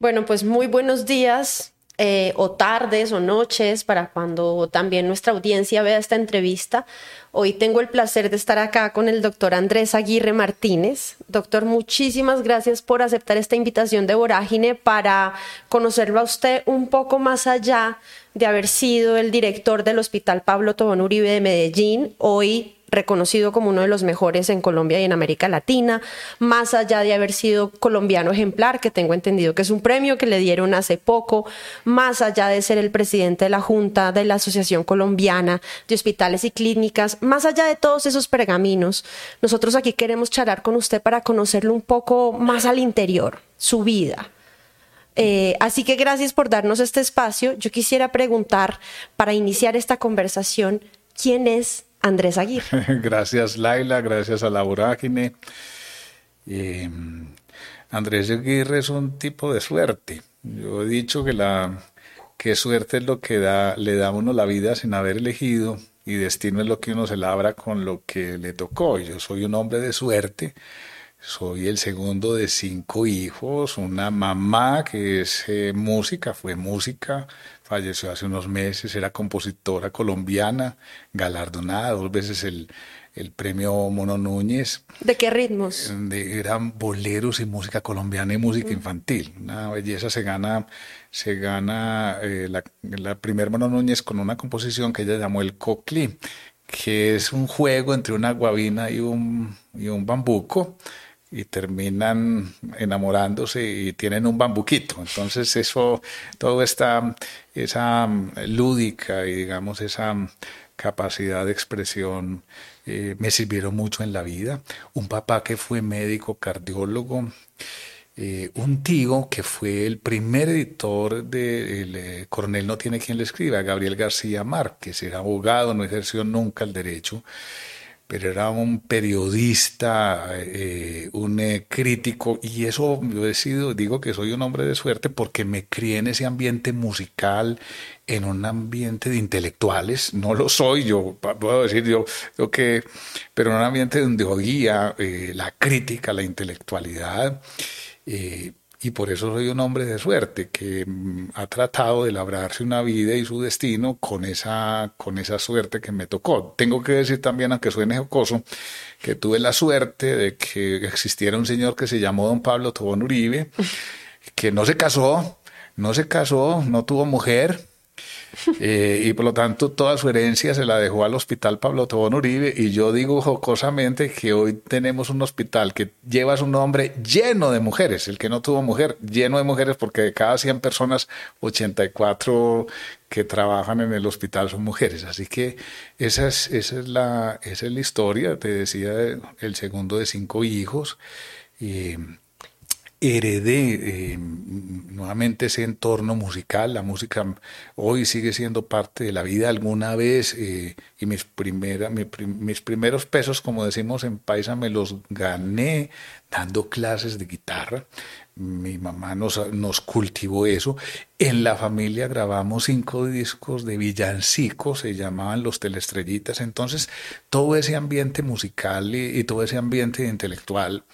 Bueno, pues muy buenos días eh, o tardes o noches para cuando también nuestra audiencia vea esta entrevista. Hoy tengo el placer de estar acá con el doctor Andrés Aguirre Martínez. Doctor, muchísimas gracias por aceptar esta invitación de Vorágine para conocerlo a usted un poco más allá de haber sido el director del Hospital Pablo Tobón Uribe de Medellín. Hoy reconocido como uno de los mejores en Colombia y en América Latina, más allá de haber sido colombiano ejemplar, que tengo entendido que es un premio que le dieron hace poco, más allá de ser el presidente de la Junta de la Asociación Colombiana de Hospitales y Clínicas, más allá de todos esos pergaminos, nosotros aquí queremos charlar con usted para conocerlo un poco más al interior, su vida. Eh, así que gracias por darnos este espacio. Yo quisiera preguntar, para iniciar esta conversación, ¿quién es Andrés Aguirre. gracias Laila, gracias a la vorágine. Em, Andrés Aguirre es un tipo de suerte. Yo he dicho que la que suerte es lo que da, le da a uno la vida sin haber elegido y destino es lo que uno se labra con lo que le tocó. Yo soy un hombre de suerte, soy el segundo de cinco hijos, una mamá que es eh, música, fue música, falleció hace unos meses, era compositora colombiana, galardonada dos veces el, el premio Mono Núñez. ¿De qué ritmos? De, eran boleros y música colombiana y música mm. infantil. Una belleza se gana, se gana eh, la, la primer Mono Núñez con una composición que ella llamó el coclí, que es un juego entre una guabina y un, y un bambuco y terminan enamorándose y tienen un bambuquito. Entonces eso, todo esta, esa mm, lúdica y digamos esa mm, capacidad de expresión eh, me sirvieron mucho en la vida. Un papá que fue médico cardiólogo, eh, un tío que fue el primer editor de el, eh, Coronel no tiene quien le escriba, Gabriel García Márquez, era abogado, no ejerció nunca el derecho pero era un periodista, eh, un eh, crítico, y eso yo he sido, digo que soy un hombre de suerte porque me crié en ese ambiente musical, en un ambiente de intelectuales, no lo soy, yo puedo decir yo, yo que, pero en un ambiente donde oía eh, la crítica, la intelectualidad, y por eso soy un hombre de suerte que mm, ha tratado de labrarse una vida y su destino con esa, con esa suerte que me tocó. Tengo que decir también, aunque suene jocoso, que tuve la suerte de que existiera un señor que se llamó don Pablo Tobón Uribe, que no se casó, no se casó, no tuvo mujer, eh, y por lo tanto toda su herencia se la dejó al hospital Pablo Tobón Uribe y yo digo jocosamente que hoy tenemos un hospital que lleva su nombre lleno de mujeres, el que no tuvo mujer, lleno de mujeres porque de cada 100 personas 84 que trabajan en el hospital son mujeres. Así que esa es, esa es, la, esa es la historia, te decía, el segundo de cinco hijos. Y heredé eh, nuevamente ese entorno musical. La música hoy sigue siendo parte de la vida alguna vez eh, y mis, mis primeros pesos, como decimos en Paisa, me los gané dando clases de guitarra. Mi mamá nos, nos cultivó eso. En la familia grabamos cinco discos de villancicos, se llamaban Los Telestrellitas. Entonces, todo ese ambiente musical y, todo ese ambiente intelectual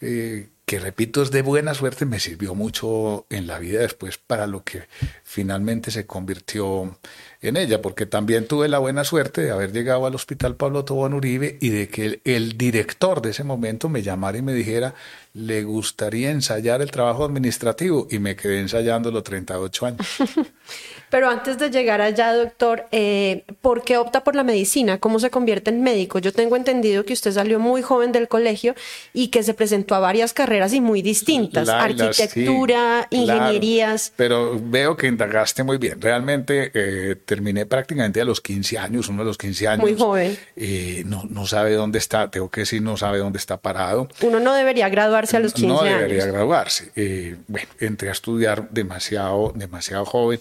eh, que repito es de buena suerte, me sirvió mucho en la vida después para lo que finalmente se convirtió en ella, porque también tuve la buena suerte de haber llegado al Hospital Pablo Tobón Uribe y de que el, director de ese momento me llamara y me dijera, le gustaría ensayar el trabajo administrativo y me quedé ensayando los 38 años. Pero antes de llegar allá, doctor, eh, ¿por qué opta por la medicina? ¿Cómo se convierte en médico? Yo tengo entendido que usted salió muy joven del colegio y que se presentó a varias carreras y muy distintas, arquitectura, ingenierías. pero veo que indagaste muy bien. Realmente eh, terminé prácticamente a los 15 años, uno de los 15 años. Muy joven. Eh, no, no sabe dónde está, tengo que decir, no sabe dónde está parado. Uno no debería graduarse a los 15 años. No debería graduarse. bueno, entré a estudiar demasiado, demasiado joven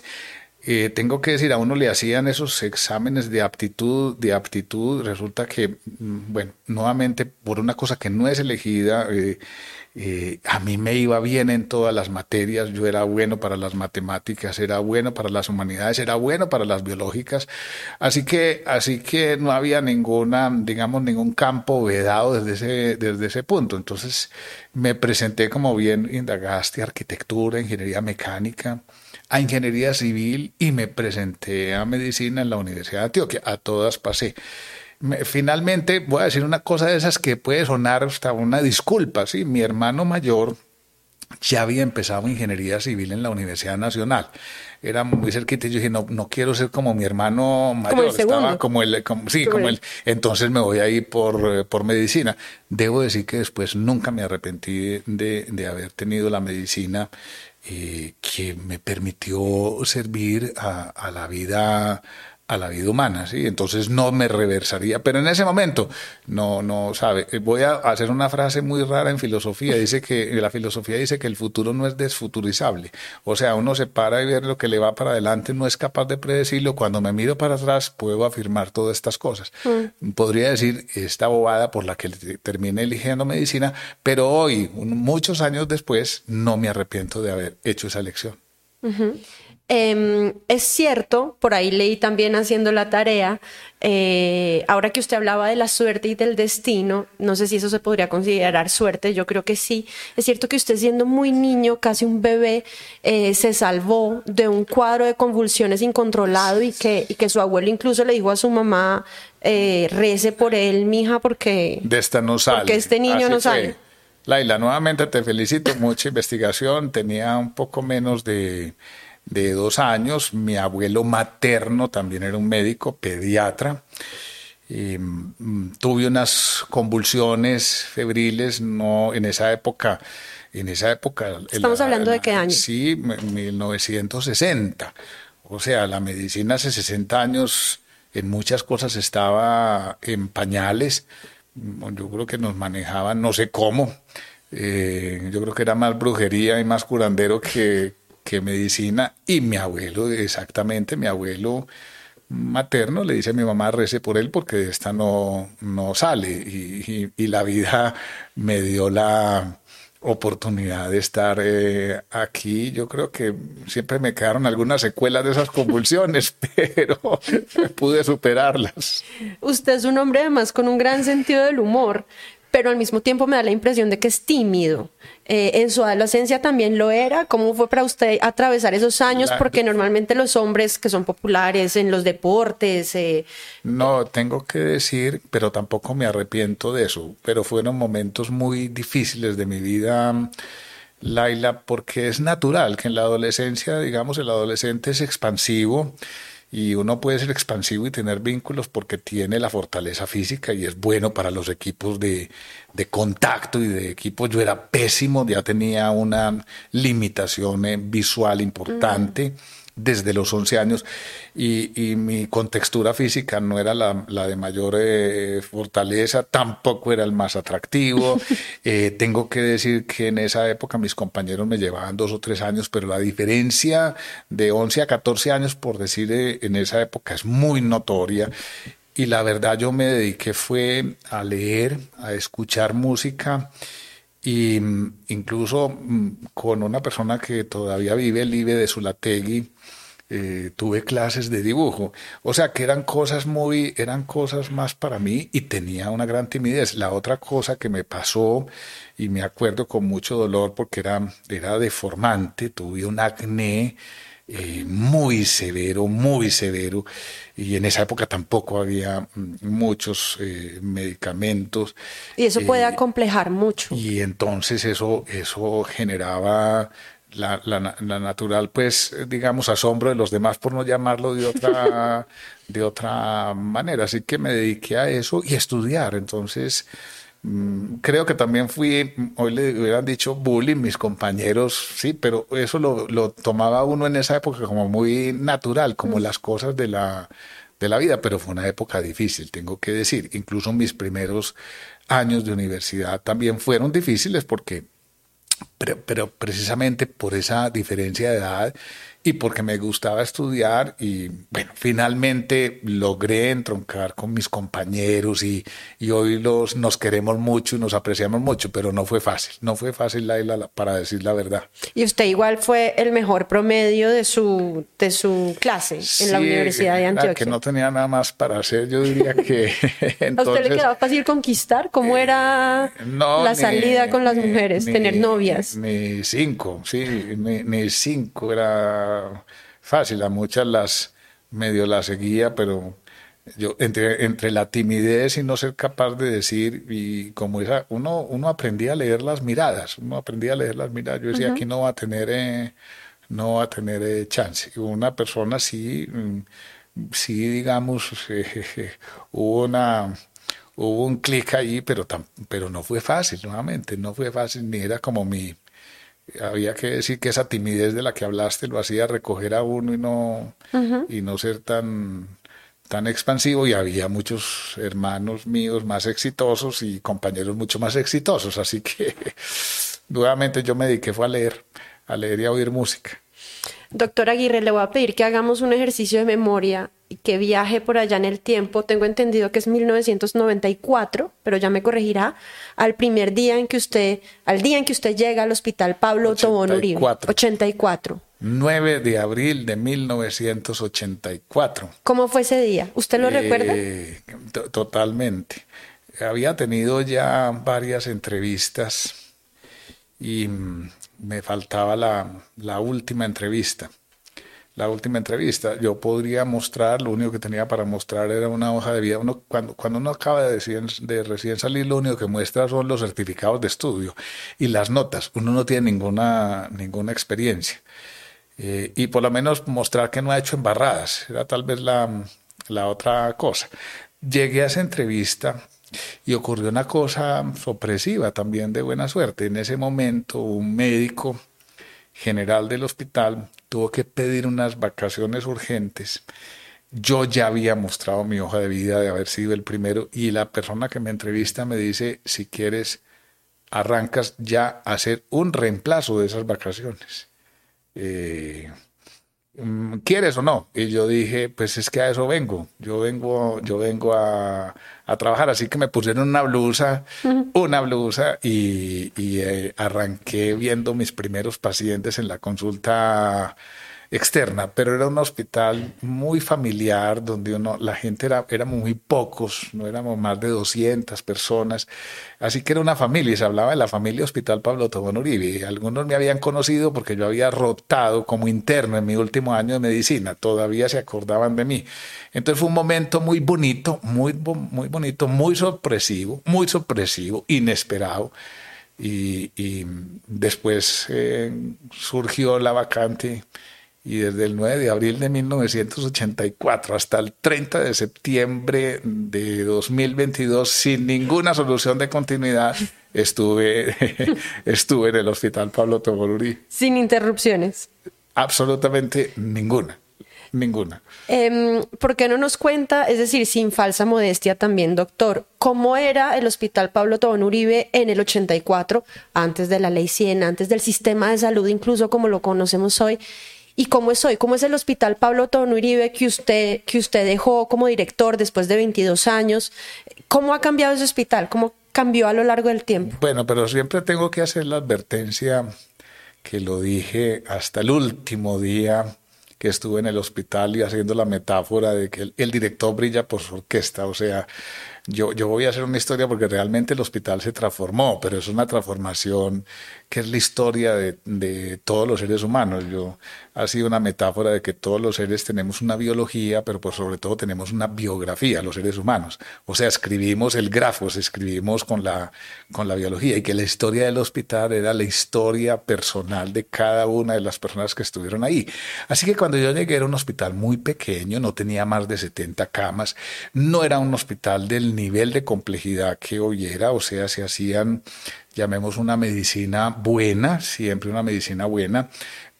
Eh, tengo que decir, a uno le hacían esos exámenes de aptitud, de aptitud, resulta que, mm, bueno, nuevamente por una cosa que no es elegida, eh, eh, a mí me iba bien en todas las materias, yo era bueno para las matemáticas, era bueno para las humanidades, era bueno para las biológicas, así que, así que no había ninguna, digamos, ningún campo vedado desde ese, desde ese punto. Entonces me presenté como bien indagaste arquitectura, ingeniería mecánica, a ingeniería civil y me presenté a medicina en la Universidad de Antioquia. A todas pasé finalmente voy a decir una cosa de esas que puede sonar hasta una disculpa, ¿sí? Mi hermano mayor ya había empezado ingeniería civil en la Universidad Nacional. Era muy cerquita y yo dije, no, no quiero ser como mi hermano mayor. Estaba como el, sí, como el, entonces me voy a ir por, eh, por medicina. Debo decir que después nunca me arrepentí de, de haber tenido la medicina eh, que me permitió servir a, a la vida a la vida humana, ¿sí? Entonces no me reversaría, pero en ese momento no no sabe, voy a hacer una frase muy rara en filosofía, dice que la filosofía dice que el futuro no es desfuturizable. O sea, uno se para y ver lo que le va para adelante, no es capaz de predecirlo, cuando me miro para atrás puedo afirmar todas estas cosas. Mm. Podría decir esta bobada por la que terminé eligiendo medicina, pero hoy, muchos años después, no me arrepiento de haber hecho esa elección. Em, es cierto, por ahí leí también haciendo la tarea, eh, ahora que usted hablaba de la suerte y del destino, no sé si eso se podría considerar suerte, yo creo que sí. Es cierto que usted siendo muy niño, casi un bebé, eh, se salvó de un cuadro de convulsiones incontrolado y que, y que su abuelo incluso le dijo a su mamá, eh, rece por él, mija, porque... De esta no sale. Porque este niño no sale. Laila, nuevamente te felicito, mucha investigación, tenía un poco menos de de dos años. Mi abuelo materno también era un médico, pediatra. Y, mm, tuve unas convulsiones febriles, no en esa época. En esa época. ¿Estamos hablando de qué año? Sí, 1960. O sea, la medicina hace 60 años en muchas cosas estaba en pañales. Yo creo que nos manejaban, no sé cómo. Eh, yo creo que era más brujería y más curandero que, que medicina y mi abuelo, exactamente, mi abuelo materno le dice a mi mamá rece por él porque de esta no, no sale y, y, la vida me dio la oportunidad de estar eh, aquí. Yo creo que siempre me quedaron algunas secuelas de esas convulsiones, pero pude superarlas. Usted es un hombre además con un gran sentido del humor pero al mismo tiempo me da la impresión de que es tímido. Eh, en su adolescencia también lo era. ¿Cómo fue para usted atravesar esos años? Porque normalmente los hombres que son populares en los deportes... Eh, no, tengo que decir, pero tampoco me arrepiento de eso, pero fueron momentos muy difíciles de mi vida. Laila, porque es natural que en la adolescencia, digamos, el adolescente es expansivo y uno puede ser expansivo y tener vínculos porque tiene la fortaleza física y es bueno para los equipos de, de contacto y de equipos. Yo era pésimo, ya tenía una limitación eh, visual importante desde los 11 años y, mi contextura física no era la, de mayor eh, fortaleza, tampoco era el más atractivo. Eh, tengo que decir que en esa época mis compañeros me llevaban dos o tres años, pero la diferencia de 11 a 14 años, por decir, eh, en esa época es muy notoria. Y la verdad yo me dediqué fue a leer, a escuchar música y mm, incluso mm, con una persona que todavía vive, el Ibe de Zulategui, eh, tuve clases de dibujo. O sea que eran cosas muy, eran cosas más para mí y tenía una gran timidez. La otra cosa que me pasó, y me acuerdo con mucho dolor porque era, era deformante, tuve un acné eh, muy severo, muy severo, y en esa época tampoco había mm, muchos eh, medicamentos. Y eso puede acomplejar mucho. Y entonces eso, eso generaba la, la, natural, pues, digamos, asombro de los demás, por no llamarlo de otra, de otra manera. Así que me dediqué a eso y a estudiar. Entonces, mm, creo que también fui, hoy le hubieran dicho bullying mis compañeros, sí, pero eso lo, lo tomaba uno en esa época como muy natural, como las cosas de la, de la vida, pero fue una época difícil, tengo que decir. Incluso mis primeros años de universidad también fueron difíciles porque pero, precisamente por esa diferencia de edad y porque me gustaba estudiar y bueno, finalmente logré entroncar con mis compañeros y, y hoy los, nos queremos mucho y nos apreciamos mucho, pero no fue fácil, no fue fácil Laila para decir la verdad. Y usted igual fue el mejor promedio de su, de su clase en la Universidad de Antioquia. que no tenía nada más para hacer, yo diría que entonces, ¿A usted le quedaba fácil conquistar? ¿Cómo era la salida con las mujeres, tener novias? Ni cinco, sí, ni cinco era fácil, a muchas las medio las seguía, pero yo entre, entre la timidez y no ser capaz de decir, y como esa, uno, uno aprendía a leer las miradas, uno aprendía a leer las miradas, yo decía, aquí no va a tener, eh, no va a tener eh, chance. Una persona sí, mm, sí digamos, hubo una hubo un clic ahí, pero, pero no fue fácil, nuevamente, no fue fácil, ni era como mi, había que decir que esa timidez de la que hablaste lo hacía recoger a uno y no, y no ser tan, tan expansivo. Y había muchos hermanos míos más exitosos y compañeros mucho más exitosos, así que nuevamente yo me dediqué fue a leer, a leer y a oír música. Doctor Aguirre, le voy a pedir que hagamos un ejercicio de memoria que viaje por allá en el tiempo. Tengo entendido que es 1994, pero ya me corregirá, al primer día en que usted, al día en que usted llega al hospital Pablo Tobón Uribe. 84. 9 de abril de 1984. ¿Cómo fue ese día? ¿Usted lo recuerda? Eh, totalmente. Había tenido ya varias entrevistas y mm, me faltaba la, la última entrevista la última entrevista. Yo podría mostrar, lo único que tenía para mostrar era una hoja de vida. Uno, cuando, cuando uno acaba de recién, de recién salir, lo único que muestra son los certificados de estudio y las notas. Uno no tiene ninguna, ninguna experiencia. Eh, y por lo menos mostrar que no ha hecho embarradas. Era tal vez la, la otra cosa. Llegué a esa entrevista y ocurrió una cosa sorpresiva también de buena suerte. En ese momento un médico general del hospital tuvo que pedir unas vacaciones urgentes. Yo ya había mostrado mi hoja de vida de haber sido el primero y la persona que me entrevista me dice, si quieres, arrancas ya a hacer un reemplazo de esas vacaciones. Eh, ¿quieres o no? Y yo dije, pues es que a eso vengo, yo vengo, yo vengo a, a trabajar, así que me pusieron una blusa, una blusa y, y eh, arranqué viendo mis primeros pacientes en la consulta externa, pero era un hospital muy familiar donde uno, la gente era, éramos muy pocos, no éramos más de 200 personas, así que era una familia y se hablaba de la familia Hospital Pablo Tobón Uribe. Algunos me habían conocido porque yo había rotado como interno en mi último año de medicina, todavía se acordaban de mí. Entonces fue un momento muy bonito, muy, muy bonito, muy sorpresivo, muy sorpresivo, inesperado. Y, y después eh, surgió la vacante y desde el 9 de abril de 1984 hasta el 30 de septiembre de 2022, sin ninguna solución de continuidad, estuve, estuve en el Hospital Pablo Toboluri. Sin interrupciones. Absolutamente ninguna. Ninguna. Eh, ¿Por qué no nos cuenta, es decir, sin falsa modestia también, doctor, cómo era el Hospital Pablo Tobón Uribe en el 84, antes de la Ley 100, antes del sistema de salud, incluso como lo conocemos hoy, ¿Y cómo es hoy? ¿Cómo es el Hospital Pablo Tono Uribe que usted, que usted dejó como director después de 22 años? ¿Cómo ha cambiado ese hospital? ¿Cómo cambió a lo largo del tiempo? Bueno, pero siempre tengo que hacer la advertencia que lo dije hasta el último día que estuve en el hospital y haciendo la metáfora de que el, director brilla por su orquesta. O sea, yo, yo voy a hacer una historia porque realmente el hospital se transformó, pero es una transformación que es la historia de, de todos los seres humanos. Yo, ha sido una metáfora de que todos los seres tenemos una biología, pero por sobre todo tenemos una biografía, los seres humanos. O sea, escribimos el grafos, escribimos con la, con la biología y que la historia del hospital era la historia personal de cada una de las personas que estuvieron ahí. Así que cuando yo llegué era un hospital muy pequeño, no tenía más de 70 camas, no era un hospital del nivel de complejidad que hoy era, o sea, se hacían llamemos una medicina buena, siempre una medicina buena,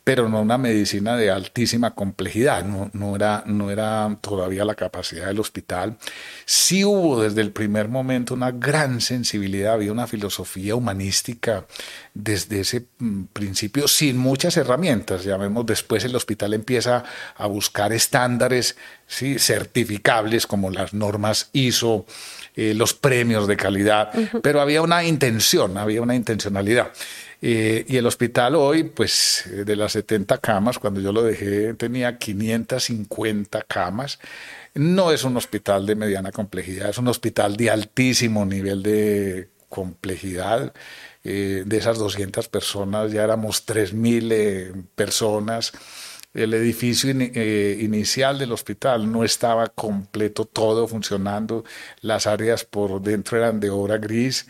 pero no una medicina de altísima complejidad, no, no, era, no era todavía la capacidad del hospital. Sí hubo desde el primer momento una gran sensibilidad, había una filosofía humanística desde ese mm, principio sin muchas herramientas, llamemos después el hospital empieza a buscar estándares ¿sí? certificables como las normas ISO, eh, los premios de calidad, pero había una intención, había una intencionalidad. Eh, y el hospital hoy, pues eh, de las 70 camas, cuando yo lo dejé tenía 550 camas. No es un hospital de mediana complejidad, es un hospital de altísimo nivel de complejidad. Eh, de esas 200 personas ya éramos 3.000 personas. El edificio inicial del hospital no estaba completo, todo funcionando. Las áreas por dentro eran de obra gris.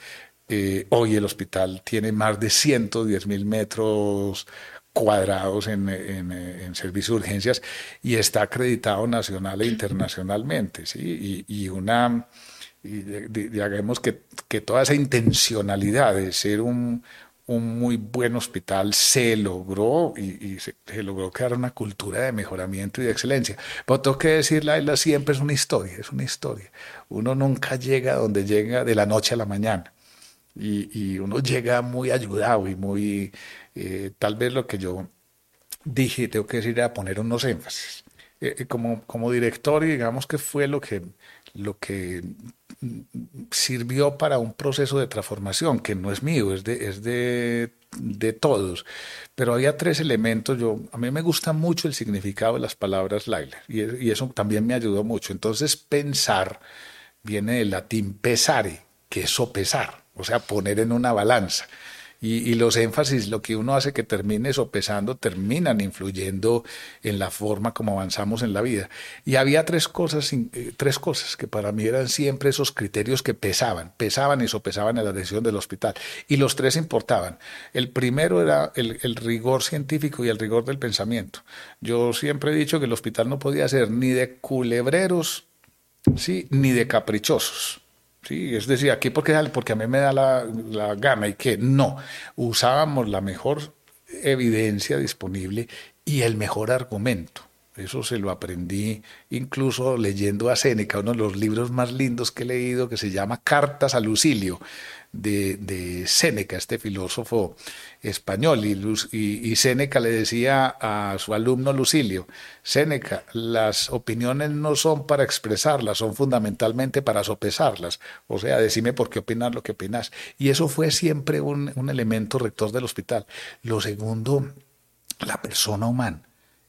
Eh, hoy el hospital tiene más de 110 mil metros cuadrados en, en, servicio de urgencias y está acreditado nacional e internacionalmente. ¿sí? Y, una, digamos que, que, toda esa intencionalidad de ser un, un muy buen hospital se logró y, se, logró crear una cultura de mejoramiento y de excelencia. Pero tengo que decir, la siempre es una historia, es una historia. Uno nunca llega donde llega de la noche a la mañana y, uno llega muy ayudado y muy, eh, tal vez lo que yo dije, tengo que decir, era poner unos énfasis. Eh, eh, como, como director, digamos que fue lo que, lo que sirvió para un proceso de transformación, que no es mío, es de, es de, de todos. Pero había tres elementos. Yo, a mí me gusta mucho el significado de las palabras Laila, y, y eso también me ayudó mucho. Entonces, pensar viene del latín pesare, que es sopesar o sea, poner en una balanza. Y, los énfasis, lo que uno hace que termine sopesando, terminan influyendo en la forma como avanzamos en la vida. Y había tres cosas, eh, tres cosas que para mí eran siempre esos criterios que pesaban, pesaban y sopesaban en la decisión del hospital. Y los tres importaban. El primero era el, el rigor científico y el rigor del pensamiento. Yo siempre he dicho que el hospital no podía ser ni de culebreros, ¿sí? ni de caprichosos. Sí, es decir, aquí porque, porque a mí me da la, la gana y que no, usábamos la mejor evidencia disponible y el mejor argumento. Eso se lo aprendí incluso leyendo a Séneca, uno de los libros más lindos que he leído, que se llama Cartas a Lucilio de, de Séneca, este filósofo español. Y, y, Séneca le decía a su alumno Lucilio, Séneca, las opiniones no son para expresarlas, son fundamentalmente para sopesarlas. O sea, decime por qué opinas lo que opinas. Y eso fue siempre un, un elemento rector del hospital. Lo segundo, la persona humana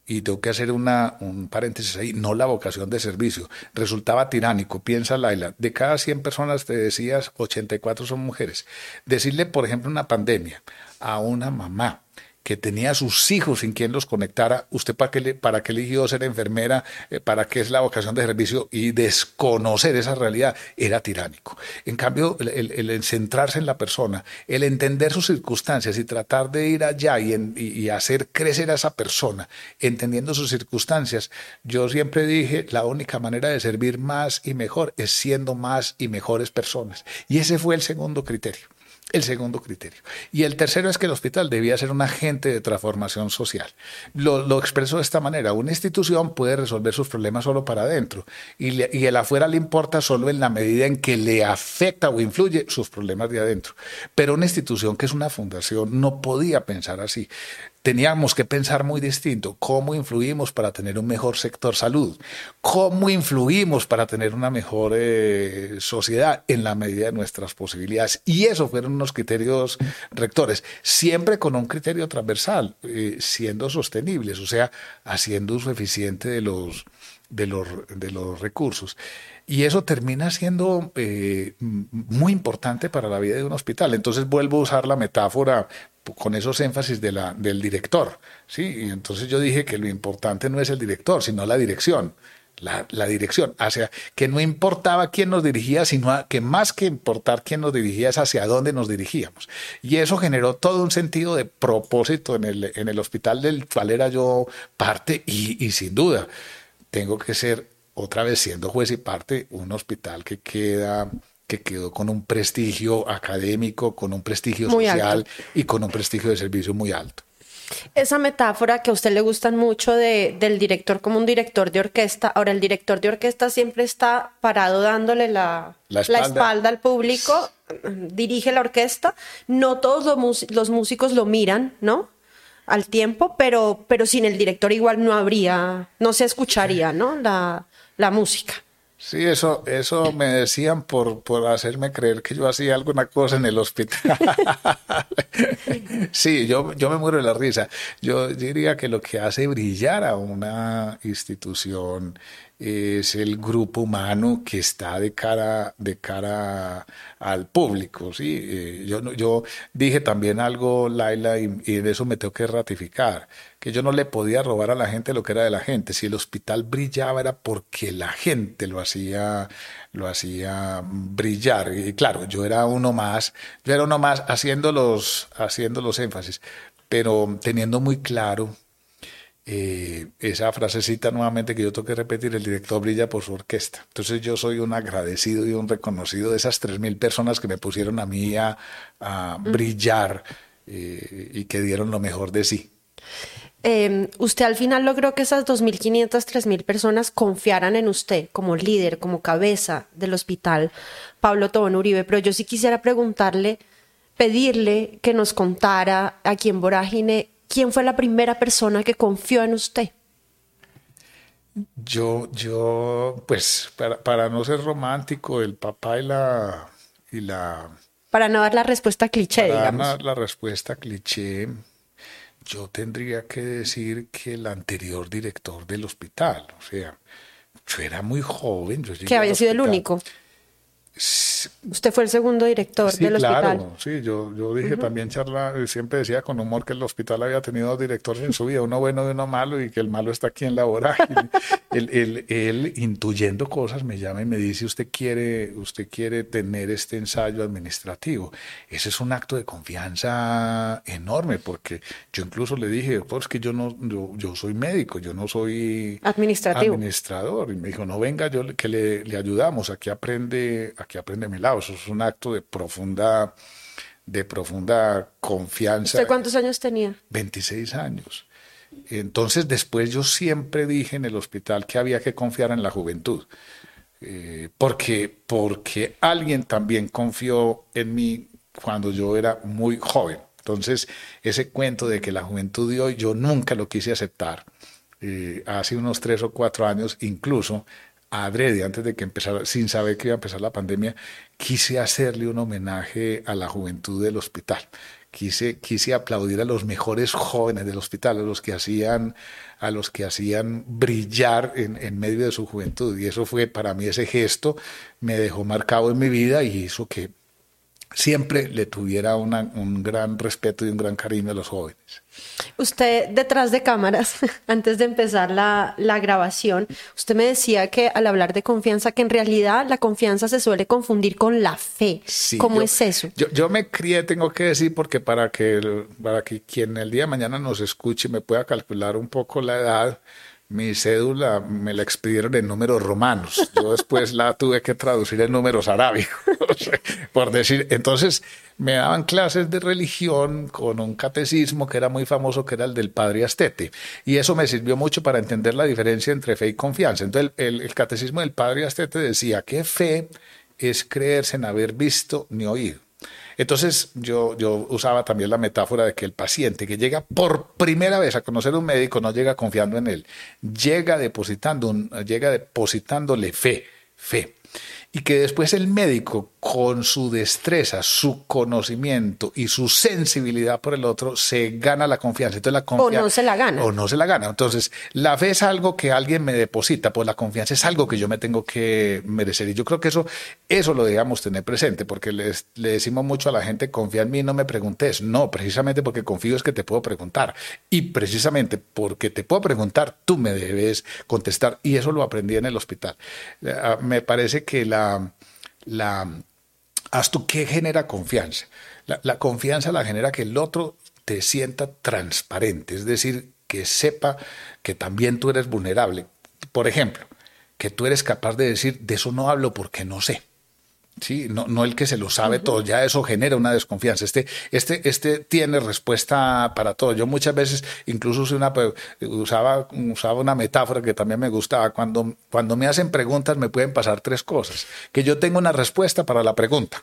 y tengo que hacer una, un paréntesis ahí, no la vocación de servicio. Resultaba tiránico, piensa Laila, de cada 100 personas te decías 84 son mujeres. Decirle, por ejemplo, una pandemia a una mamá que tenía sus hijos sin quien los conectara, ¿usted para qué, para qué eligió ser enfermera? Eh, ¿Para qué es la vocación de servicio? Y desconocer esa realidad era tiránico. En cambio, el, centrarse en la persona, el entender sus circunstancias y tratar de ir allá y, y hacer crecer a esa persona, entendiendo sus circunstancias, yo siempre dije, la única manera de servir más y mejor es siendo más y mejores personas. Y ese fue el segundo criterio el segundo criterio. Y el tercero es que el hospital debía ser un agente de transformación social. Lo, lo expreso de esta manera. Una institución puede resolver sus problemas solo para adentro y, y el afuera le importa solo en la medida en que le afecta o influye sus problemas de adentro. Pero una institución que es una fundación no podía pensar así teníamos que pensar muy distinto cómo influimos para tener un mejor sector salud, cómo influimos para tener una mejor eh, sociedad en la medida de nuestras posibilidades. Y eso fueron unos criterios rectores, siempre con un criterio transversal, eh, siendo sostenibles, o sea, haciendo uso eficiente de los, de los, de los recursos. Y eso termina siendo eh, muy importante para la vida de un hospital. Entonces vuelvo a usar la metáfora con esos énfasis de la, del director. ¿sí? Y entonces yo dije que lo importante no es el director, sino la dirección. La, la, dirección, hacia que no importaba quién nos dirigía, sino que más que importar quién nos dirigía es hacia dónde nos dirigíamos. Y eso generó todo un sentido de propósito en el, en el hospital del cual era yo parte y, y sin duda tengo que ser otra vez siendo juez y parte un hospital que queda que quedó con un prestigio académico, con un prestigio social y con un prestigio de servicio muy alto. Esa metáfora que a usted le gustan mucho de, del director como un director de orquesta. Ahora, el director de orquesta siempre está parado dándole la, La la espalda. al público, dirige la orquesta. No todos los, los músicos lo miran, ¿no? Al tiempo, pero, pero sin el director igual no habría, no se escucharía, ¿no? La, la música. Sí, eso, eso me decían por, por hacerme creer que yo hacía alguna cosa en el hospital. Sí, yo, yo me muero de la risa. Yo diría que lo que hace brillar a una institución es el grupo humano que está de cara, de cara al público. ¿sí? Eh, yo, yo dije también algo, Laila, y, y en eso me tengo que ratificar, que yo no le podía robar a la gente lo que era de la gente. Si el hospital brillaba era porque la gente lo hacía, lo hacía brillar. Y claro, yo era uno más, yo era uno más haciendo los, haciendo los énfasis, pero teniendo muy claro eh, esa frasecita nuevamente que yo tengo que repetir, el director brilla por su orquesta. Entonces yo soy un agradecido y un reconocido de esas 3.000 personas que me pusieron a mí a, a brillar eh, y que dieron lo mejor de sí. Eh, usted al final logró que esas 2.500, 3.000 personas confiaran en usted como líder, como cabeza del hospital Pablo Tobón Uribe, pero yo sí quisiera preguntarle, pedirle que nos contara aquí en Vorágine quién fue la primera persona que confió en usted. Yo, yo, pues, para, para no ser romántico, el papá y la, y la, Para no dar la respuesta cliché, para digamos. dar la respuesta cliché, yo tendría que decir que el anterior director del hospital, o sea, yo era muy joven. Yo Que había sido el único. Usted fue el segundo director Sí, del claro, hospital. sí, yo, yo dije también charla, eh, siempre decía con humor que el hospital había tenido dos directores en su vida, uno bueno y uno malo, y que el malo está aquí en la vorágine. él, él, él, intuyendo cosas, me llama y me dice, usted quiere, usted quiere tener este ensayo administrativo. Ese es un acto de confianza enorme, porque yo incluso le dije, pues que yo no, yo, yo soy médico, yo no soy Administrativo. administrador. Y me dijo, no venga, yo que le, le ayudamos, aquí aprende, aquí aprende a mi lado. Eso es un acto de profunda, de profunda confianza. ¿Usted cuántos años tenía? 26 años. Entonces después yo siempre dije en el hospital que había que confiar en la juventud. Eh, porque, porque alguien también confió en mí cuando yo era muy joven. Entonces, ese cuento de que la juventud de hoy yo nunca lo quise aceptar. Eh, hace unos tres o cuatro años, incluso adrede, antes de que empezara, sin saber que iba a empezar la pandemia, quise hacerle un homenaje a la juventud del hospital. Quise, quise aplaudir a los mejores jóvenes del hospital, a los que hacían, a los que hacían brillar en, en medio de su juventud. Y eso fue para mí ese gesto, me dejó marcado en mi vida y hizo que siempre le tuviera una, un gran respeto y un gran cariño a los jóvenes. Usted detrás de cámaras, antes de empezar la, la grabación, usted me decía que al hablar de confianza, que en realidad la confianza se suele confundir con la fe. Sí, ¿Cómo yo- es eso? Yo, yo me crié, tengo que decir, porque para que, el- para que quien el día de mañana nos escuche y me pueda calcular un poco la edad, mi cédula me la expidieron en números romanos. Yo después la tuve que traducir en números arábicos, por decir. Entonces me daban clases de religión con un catecismo que era muy famoso, que era el del padre Astete. Y eso me sirvió mucho para entender la diferencia entre fe y confianza. Entonces el, el- catecismo del padre Astete decía que fe es creerse en haber visto ni oído. Entonces yo, yo usaba también la metáfora de que el paciente que llega por primera vez a conocer a un médico no llega confiando en él, llega depositando, llega depositándole fe, fe. Y que después el médico, con su destreza, su conocimiento y su sensibilidad por el otro, se gana la confianza. Entonces, la confianza no se la gana. O no se la gana. Entonces, la fe es algo que alguien me deposita, pues la confianza es algo que yo me tengo que merecer. Y yo creo que eso, eso lo debemos tener presente, porque les- le decimos mucho a la gente, confía en mí, no me preguntes. No, precisamente porque confío es que te puedo preguntar. Y precisamente porque te puedo preguntar, tú me debes contestar. Y eso lo aprendí en el hospital. Ah, Me parece que la, la, haz tú qué genera confianza. La, la confianza la genera que el otro te sienta transparente, es decir, que sepa que también tú eres vulnerable. Por ejemplo, que tú eres capaz de decir, de eso no hablo porque no sé. Sí, no, no el que se lo sabe todo, ya eso genera una desconfianza. Este, este, este tiene respuesta para todo. Yo muchas veces incluso una, usaba, usaba una metáfora que también me gustaba. Cuando, cuando me hacen preguntas me pueden pasar tres cosas. Que yo tengo una respuesta para la pregunta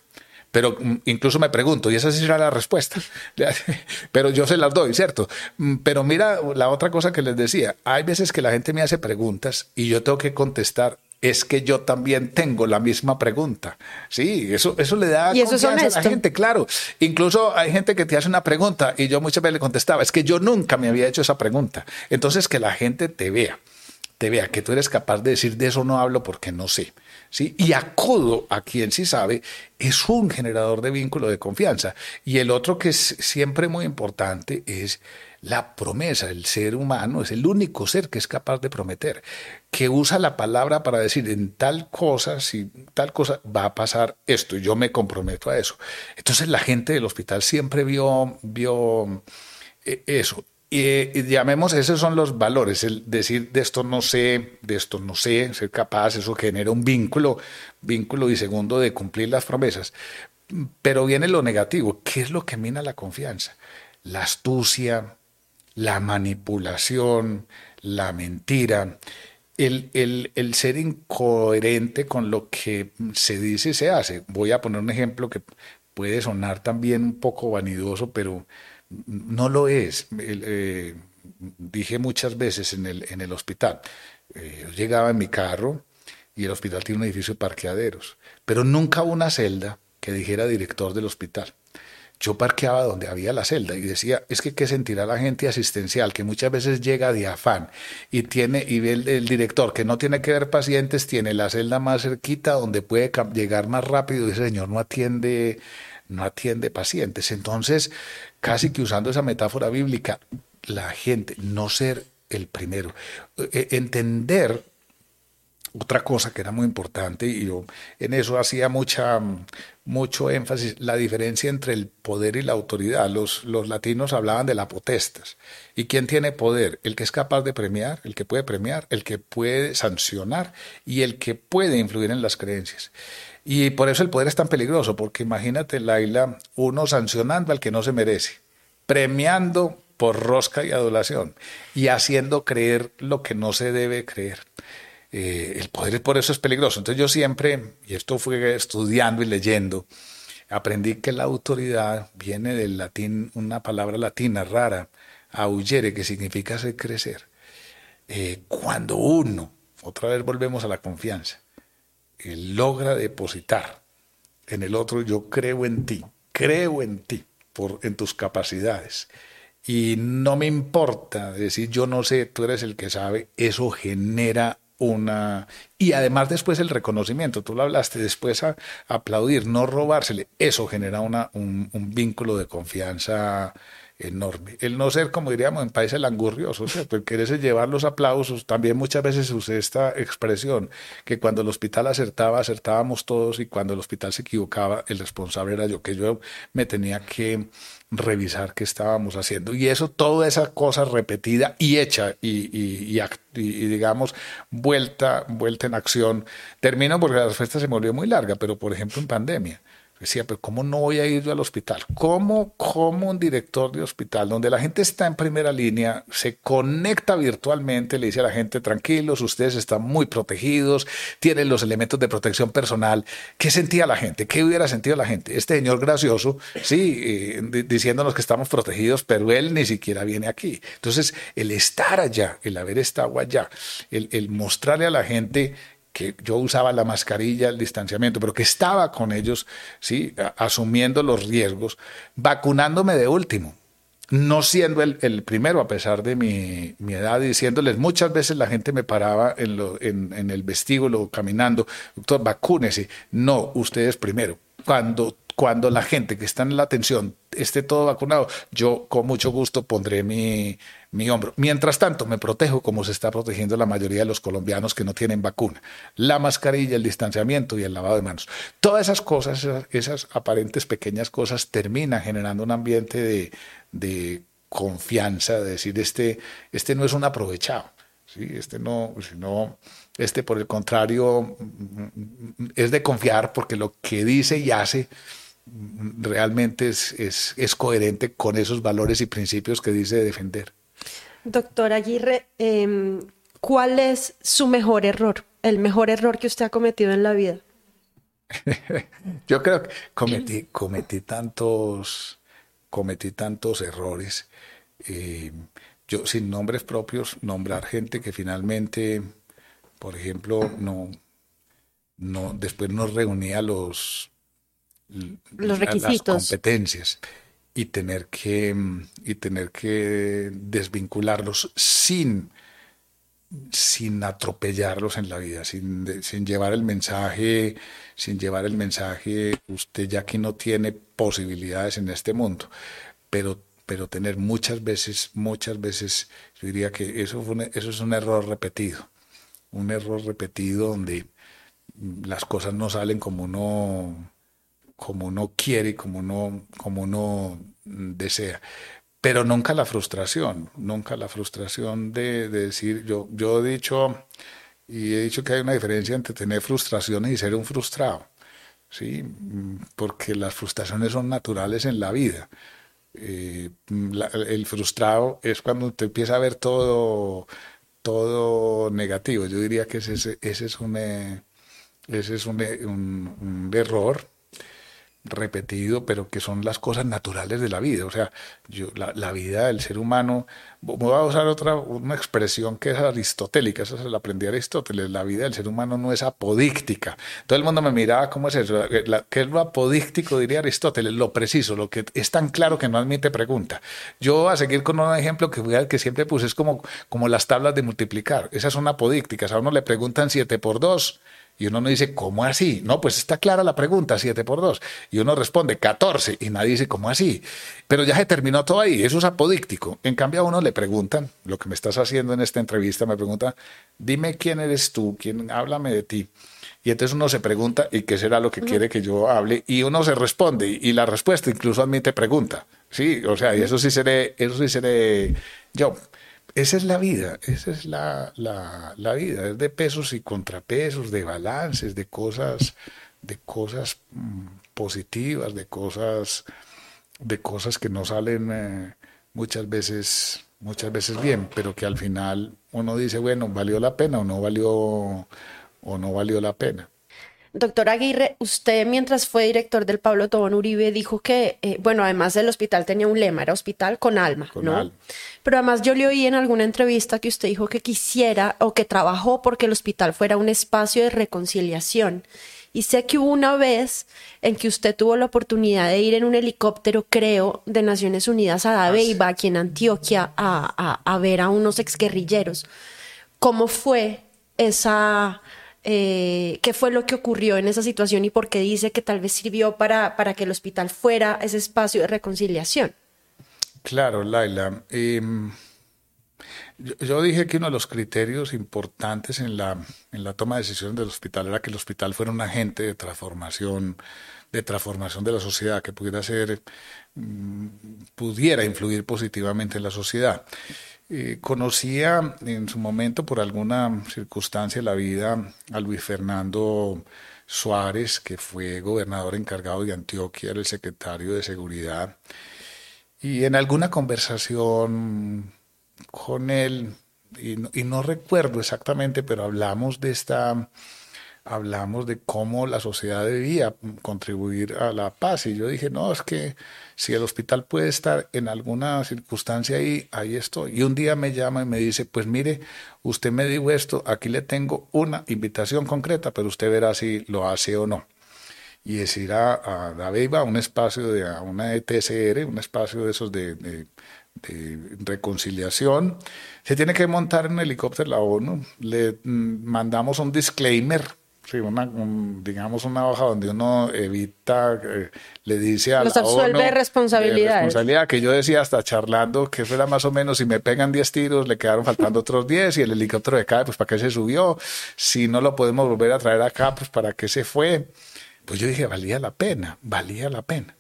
pero mm, incluso me pregunto, y esa sí será la respuesta, pero yo se las doy, ¿cierto? Mm, pero mira la otra cosa que les decía, hay veces que la gente me hace preguntas y yo tengo que contestar es que yo también tengo la misma pregunta. Sí, eso, eso le da confianza a la gente, claro. Incluso hay gente que te hace una pregunta y yo muchas veces le contestaba, es que yo nunca me había hecho esa pregunta. Entonces, que la gente te vea, te vea que tú eres capaz de decir, de eso no hablo porque no sé. ¿sí? Y acudo a quien sí sabe, es un generador de vínculo de confianza. Y el otro que es siempre muy importante es la promesa. El ser humano es el único ser que es capaz de prometer, que usa la palabra para decir en tal cosa, si tal cosa va a pasar esto, y yo me comprometo a eso. Entonces la gente del hospital siempre vio, vio eh, eso. Y, llamemos, esos son los valores, el decir de esto no sé, de esto no sé, ser capaz, eso genera un vínculo, vínculo y segundo de cumplir las promesas. Pero viene lo negativo, ¿qué es lo que mina la confianza? La astucia, la manipulación, la mentira, el, el, ser incoherente con lo que se dice y se hace. Voy a poner un ejemplo que puede sonar también un poco vanidoso, pero no lo es. Eh, dije muchas veces en el, en el hospital, eh, yo llegaba en mi carro y el hospital tiene un edificio de parqueaderos, pero nunca una celda que dijera director del hospital yo parqueaba donde había la celda y decía, es que qué sentirá la gente asistencial, que muchas veces llega de afán y tiene, y ve el, director que no tiene que ver pacientes, tiene la celda más cerquita donde puede llegar más rápido y señor no atiende, no atiende pacientes. Entonces, casi que usando esa metáfora bíblica, la gente, no ser el primero, e, entender otra cosa que era muy importante y yo en eso hacía mucha, mucho énfasis, la diferencia entre el poder y la autoridad. Los, los latinos hablaban de la potestas. ¿Y quién tiene poder? El que es capaz de premiar, el que puede premiar, el que puede sancionar y el que puede influir en las creencias. Y por eso el poder es tan peligroso, porque imagínate, Laila, uno sancionando al que no se merece, premiando por rosca y adulación y haciendo creer lo que no se debe creer. Eh, el poder por eso es peligroso. Entonces yo siempre, y esto fue estudiando y leyendo, aprendí que la autoridad viene del latín, una palabra latina rara, auyere, que significa crecer. Eh, cuando uno, otra vez volvemos a la confianza, eh, logra depositar en el otro, yo creo en ti, creo en ti, por, en tus capacidades. Y no me importa decir yo no sé, tú eres el que sabe, eso genera una... Y además después el reconocimiento, tú lo hablaste, después a, aplaudir, no robársele, eso genera una, un, vínculo de confianza enorme. El no ser, como diríamos en países langurriosos, ¿cierto? el llevar los aplausos, también muchas veces usé esta expresión, que cuando el hospital acertaba, acertábamos todos y cuando el hospital se equivocaba, el responsable era yo, que yo me tenía que revisar qué estábamos haciendo. Y eso, toda esa cosa repetida y hecha y, digamos, vuelta, vuelta en acción. Termino porque la respuesta se me volvió muy larga, pero por ejemplo en pandemia. Decía, pero ¿cómo no voy a ir yo al hospital? ¿Cómo, ¿Cómo un director de hospital, donde la gente está en primera línea, se conecta virtualmente, le dice a la gente, tranquilos, ustedes están muy protegidos, tienen los elementos de protección personal? ¿Qué sentía la gente? ¿Qué hubiera sentido la gente? Este señor gracioso, sí, eh, diciéndonos que estamos protegidos, pero él ni siquiera viene aquí. Entonces, el estar allá, el haber estado allá, el, el mostrarle a la gente que yo usaba la mascarilla, el distanciamiento, pero que estaba con ellos, ¿sí? asumiendo los riesgos, vacunándome de último, no siendo el, primero a pesar de mi, edad, diciéndoles, muchas veces la gente me paraba en, lo, en el vestíbulo caminando, doctor, vacúnese, no, ustedes primero. Cuando cuando la gente que está en la atención esté todo vacunado, yo con mucho gusto pondré mi, mi hombro. Mientras tanto, me protejo como se está protegiendo la mayoría de los colombianos que no tienen vacuna. La mascarilla, el distanciamiento y el lavado de manos. Todas esas cosas, esas, aparentes pequeñas cosas, terminan generando un ambiente de, de confianza, de decir, este, este no es un aprovechado. ¿sí? Este no, sino, este por el contrario, es de confiar porque lo que dice y hace mm, realmente es, es, es coherente con esos valores y principios que dice defender. Doctor Aguirre, eh, ¿cuál es su mejor error? El mejor error que usted ha cometido en la vida. Yo creo que cometí, cometí tantos, cometí tantos errores. Eh, yo, sin nombres propios, nombrar gente que finalmente, por ejemplo, no, no, después nos reunía los, los requisitos. las competencias y tener que, y tener que desvincularlos sin, sin atropellarlos en la vida, sin, sin llevar el mensaje, sin llevar el mensaje, usted ya que no tiene posibilidades en este mundo, pero pero tener muchas veces, muchas veces, yo diría que eso, fue eso es un error repetido, un error repetido donde las cosas no salen como uno, como uno quiere como uno, como uno desea. Pero nunca la frustración, nunca la frustración de, de decir, yo, yo he dicho, y he dicho que hay una diferencia entre tener frustraciones y ser un frustrado, ¿sí? Porque las frustraciones son naturales en la vida. Eh, la, el frustrado es cuando te empieza a ver todo, todo negativo. Yo diría que ese, ese es un, ese es un, un, un error repetido, pero que son las cosas naturales de la vida. O sea, yo, la, vida del ser humano, voy a usar otra una expresión que es aristotélica, eso se la aprendí a Aristóteles, la vida del ser humano no es apodíctica. Todo el mundo me miraba, ¿cómo es eso? La, ¿Qué es lo apodíctico? Diría Aristóteles, lo preciso, lo que es tan claro que no admite pregunta. Yo a seguir con un ejemplo que, que siempre puse, es como, como las tablas de multiplicar. Esas son apodícticas. A uno le preguntan 7 por 2 y uno no dice, ¿cómo así? No, pues está clara la pregunta, 7 por 2. Y uno responde, 14. Y nadie dice, ¿cómo así? Pero ya se terminó todo ahí, eso es apodíctico. En cambio a uno le preguntan, lo que me estás haciendo en esta entrevista, me pregunta, dime quién eres tú, quién, háblame de ti. Y entonces uno se pregunta, ¿y qué será lo que quiere que yo hable? Y uno se responde, y la respuesta incluso admite pregunta. Sí, o sea, y eso sí seré, eso sí seré yo. Esa es la vida, esa es la, la, la, vida, es de pesos y contrapesos, de balances, de cosas, de cosas mm, positivas, de cosas, de cosas que no salen eh, muchas veces, muchas veces bien, pero que al final uno dice, bueno, valió la pena o no valió, o no valió la pena. Doctor Aguirre, usted mientras fue director del Pablo Tobón Uribe dijo que, eh, bueno, además del hospital tenía un lema, era hospital con alma, Con ¿no? alma. Pero además yo le oí en alguna entrevista que usted dijo que quisiera o que trabajó porque el hospital fuera un espacio de reconciliación. Y sé que hubo una vez en que usted tuvo la oportunidad de ir en un helicóptero, creo, de Naciones Unidas a Dabeiba, aquí en Antioquia, a, a, a ver a unos exguerrilleros. ¿Cómo fue esa eh, qué fue lo que ocurrió en esa situación y por qué dice que tal vez sirvió para, para que el hospital fuera ese espacio de reconciliación. Claro, Laila. Eh, yo, yo, dije que uno de los criterios importantes en la, en la toma de decisiones del hospital era que el hospital fuera un agente de transformación, de transformación de la sociedad, que pudiera ser, mm, pudiera influir positivamente en la sociedad. Eh, conocía en su momento, por alguna circunstancia de la vida, a Luis Fernando Suárez, que fue gobernador encargado de Antioquia, era el secretario de Seguridad. Y en alguna conversación con él, y no, y no recuerdo exactamente, pero hablamos de esta hablamos de cómo la sociedad debía contribuir a la paz. Y yo dije, no, es que si el hospital puede estar en alguna circunstancia ahí, ahí estoy. Y un día me llama y me dice, pues mire, usted me dijo esto, aquí le tengo una invitación concreta, pero usted verá si lo hace o no. Y es ir a, a Dabeiba, a un espacio de a una ETSR, un espacio de esos de, reconciliación, se tiene que montar en un helicóptero la ONU, le mandamos un disclaimer Sí, una, un, digamos una hoja donde uno evita, eh, le dice a Los la absuelve ONU de responsabilidades. de responsabilidad, que yo decía hasta charlando que eso era más o menos, si me pegan 10 tiros, le quedaron faltando otros 10 y el helicóptero de cae, pues para qué se subió, si no lo podemos volver a traer acá, pues para qué se fue. Pues yo dije, valía la pena, valía la pena.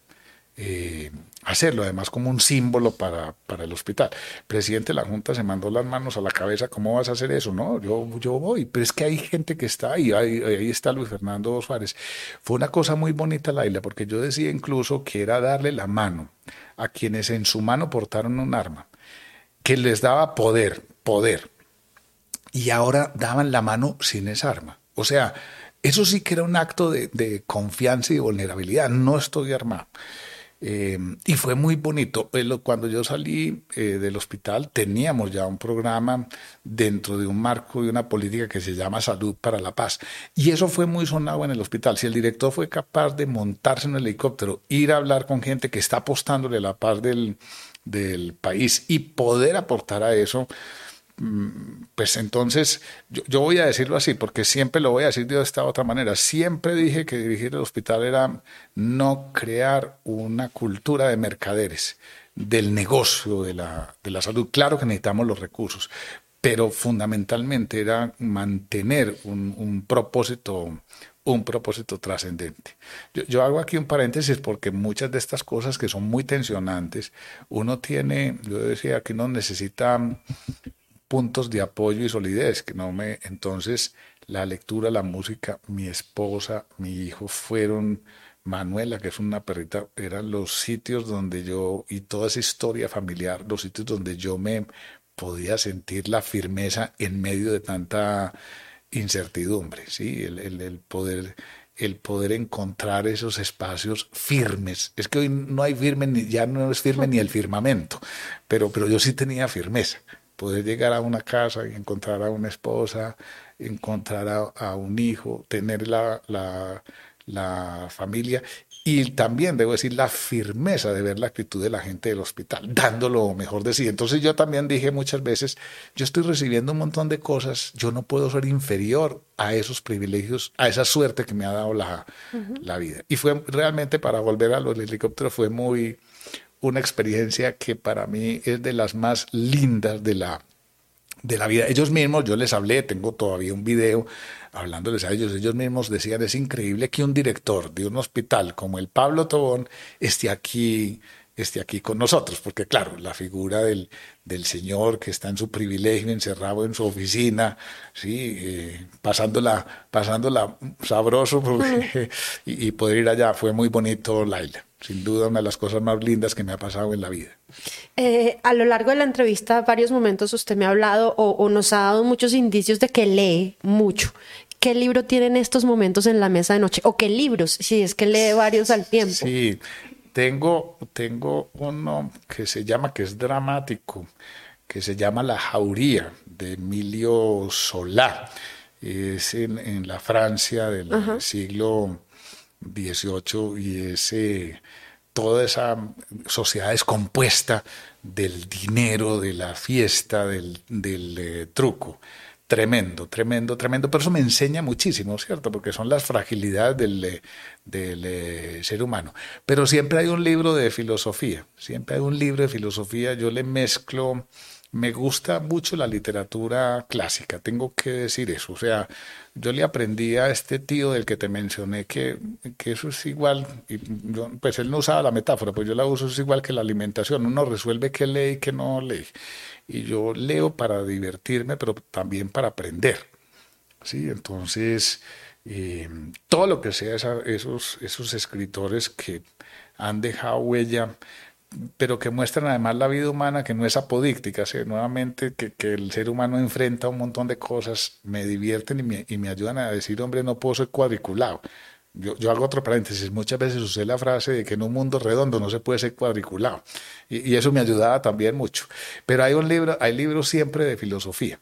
eh, hacerlo, además como un símbolo para, para, el hospital. Presidente de la Junta se mandó las manos a la cabeza, ¿cómo vas a hacer eso? No, yo, yo voy, pero es que hay gente que está ahí, ahí, ahí está Luis Fernando Suárez. Fue una cosa muy bonita, Laila, porque yo decía incluso que era darle la mano a quienes en su mano portaron un arma, que les daba poder, poder, y ahora daban la mano sin esa arma. O sea, eso sí que era un acto de, de confianza y vulnerabilidad, no estoy armado. Eh, y fue muy bonito. Eh, cuando yo salí eh, del hospital teníamos ya un programa dentro de un marco de una política que se llama Salud para la Paz. Y eso fue muy sonado en el hospital. Si el director fue capaz de montarse en el helicóptero, ir a hablar con gente que está apostándole a la paz del, del país y poder aportar a eso, pues entonces yo, voy a decirlo así, porque siempre lo voy a decir de esta otra manera. Siempre dije que dirigir el hospital era no crear una cultura de mercaderes, del negocio de la, de la salud. Claro que necesitamos los recursos, pero fundamentalmente era mantener un, propósito un propósito trascendente. Yo, yo, hago aquí un paréntesis porque muchas de estas cosas que son muy tensionantes, uno tiene, yo decía que uno necesita puntos de apoyo y solidez, que no me, entonces la lectura, la música, mi esposa, mi hijo fueron, Manuela, que es una perrita, eran los sitios donde yo, y toda esa historia familiar, los sitios donde yo me podía sentir la firmeza en medio de tanta incertidumbre, ¿sí? El, el, poder el poder encontrar esos espacios firmes. Es que hoy no hay firme, ya no es firme ni el firmamento, pero, pero yo sí tenía firmeza poder llegar a una casa y encontrar a una esposa, encontrar a, un hijo, tener la, la, la, familia y también, debo decir, la firmeza de ver la actitud de la gente del hospital, dando lo mejor de sí. Entonces yo también dije muchas veces, yo estoy recibiendo un montón de cosas, yo no puedo ser inferior a esos privilegios, a esa suerte que me ha dado la, la vida. Y fue realmente, para volver a los helicópteros, fue muy una experiencia que para mí es de las más lindas de la, de la vida. Ellos mismos, yo les hablé, tengo todavía un video hablándoles a ellos, ellos mismos decían, es increíble que un director de un hospital como el Pablo Tobón esté aquí esté aquí con nosotros, porque claro, la figura del, del Señor que está en su privilegio, encerrado en su oficina, sí, eh, pasándola, pasándola sabroso y, y, poder ir allá fue muy bonito, Laila. Sin duda una de las cosas más lindas que me ha pasado en la vida. Eh, a lo largo de la entrevista, varios momentos usted me ha hablado o, o nos ha dado muchos indicios de que lee mucho. ¿Qué libro tiene en estos momentos en la mesa de noche? ¿O qué libros? Si es que lee varios al tiempo. Sí, tengo, tengo uno que se llama, que es dramático, que se llama La Jauría, de Emilio Solá. Es en, la Francia del siglo XVIII y es eh, toda esa sociedad descompuesta del dinero, de la fiesta, del, eh, truco tremendo, tremendo, tremendo. Pero eso me enseña muchísimo, ¿cierto? Porque son las fragilidades del, eh, del eh, ser humano. Pero siempre hay un libro de filosofía, siempre hay un libro de filosofía. Yo le mezclo, me gusta mucho la literatura clásica, tengo que decir eso. O sea, yo le aprendí a este tío del que te mencioné que, que eso es igual, y pues él no usaba la metáfora, pues yo la uso, es igual que la alimentación. Uno resuelve qué lee y qué no lee y yo leo para divertirme, pero también para aprender. ¿sí? Entonces, eh, todo lo que sea esos, esos escritores que han dejado huella, pero que muestran además la vida humana que no es apodíctica, nuevamente que, el ser humano enfrenta un montón de cosas, me divierten y me, ayudan a decir, hombre, no puedo ser cuadriculado. Yo, hago otro paréntesis, muchas veces usé la frase de que en un mundo redondo no se puede ser cuadriculado y, y, eso me ayudaba también mucho. Pero hay un libro, hay libros siempre de filosofía,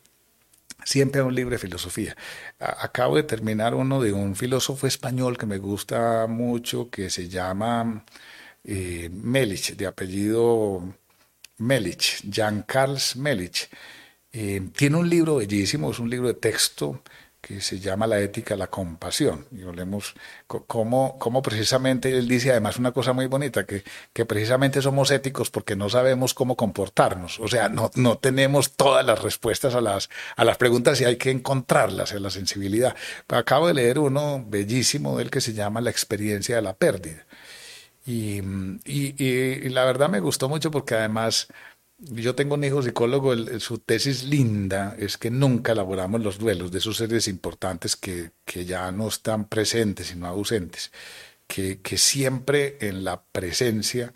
siempre hay un libro de filosofía. acabo de terminar uno de un filósofo español que me gusta mucho que se llama eh, Melich, de apellido Melich, Jean Carles Melich. Eh, tiene un libro bellísimo, es un libro de texto que se llama La ética, la compasión. Y hablemos cómo, cómo precisamente él dice además una cosa muy bonita, que, que precisamente somos éticos porque no sabemos cómo comportarnos. O sea, no, no tenemos todas las respuestas a las, a las preguntas y hay que encontrarlas en la sensibilidad. Acabo de leer uno bellísimo del que se llama La experiencia de la pérdida. Y, y, la verdad me gustó mucho porque además yo tengo un hijo psicólogo, su tesis linda es que nunca elaboramos los duelos de esos seres importantes que, que ya no están presentes, sino ausentes, que, que siempre en la presencia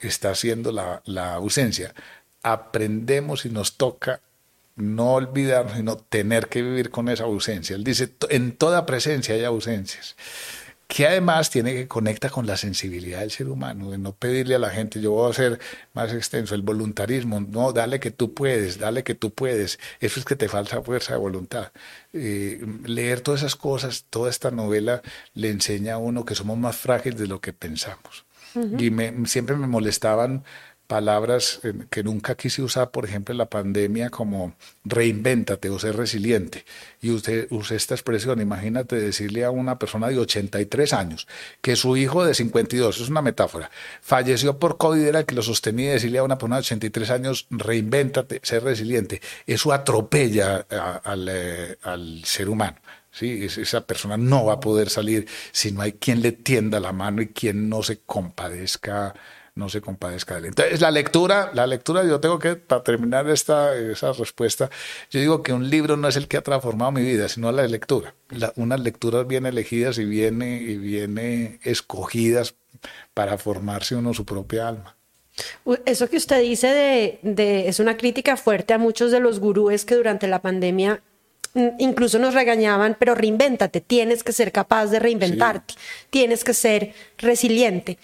está siendo la, la ausencia. Aprendemos y nos toca no olvidar, sino tener que vivir con esa ausencia. Él dice, en toda presencia hay ausencias que además tiene que conectar con la sensibilidad del ser humano, de no pedirle a la gente, yo voy a hacer más extenso, el voluntarismo, no, dale que tú puedes, dale que tú puedes, eso es que te falta fuerza de voluntad. Eh, leer todas esas cosas, toda esta novela le enseña a uno que somos más frágiles de lo que pensamos. Y me, siempre me molestaban palabras eh, que nunca quise usar, por ejemplo, en la pandemia, como reinvéntate o ser resiliente. Y usted usé esta expresión, imagínate decirle a una persona de 83 años que su hijo de 52, es una metáfora, falleció por COVID, era el que lo sostenía, y decirle a una persona de 83 años, reinvéntate, ser resiliente. Eso atropella al, eh, al ser humano. ¿sí? Esa persona no va a poder salir si no hay quien le tienda la mano y quien no se compadezca no se compadezca de él. Entonces, la lectura, la lectura, yo tengo que, para terminar esta esa respuesta, yo digo que un libro no es el que ha transformado mi vida, sino la lectura. unas lecturas bien elegidas y bien, y bien escogidas para formarse uno su propia alma. Eso que usted dice de, de, es una crítica fuerte a muchos de los gurúes que durante la pandemia mm, incluso nos regañaban, pero reinvéntate, tienes que ser capaz de reinventarte, tienes que ser resiliente.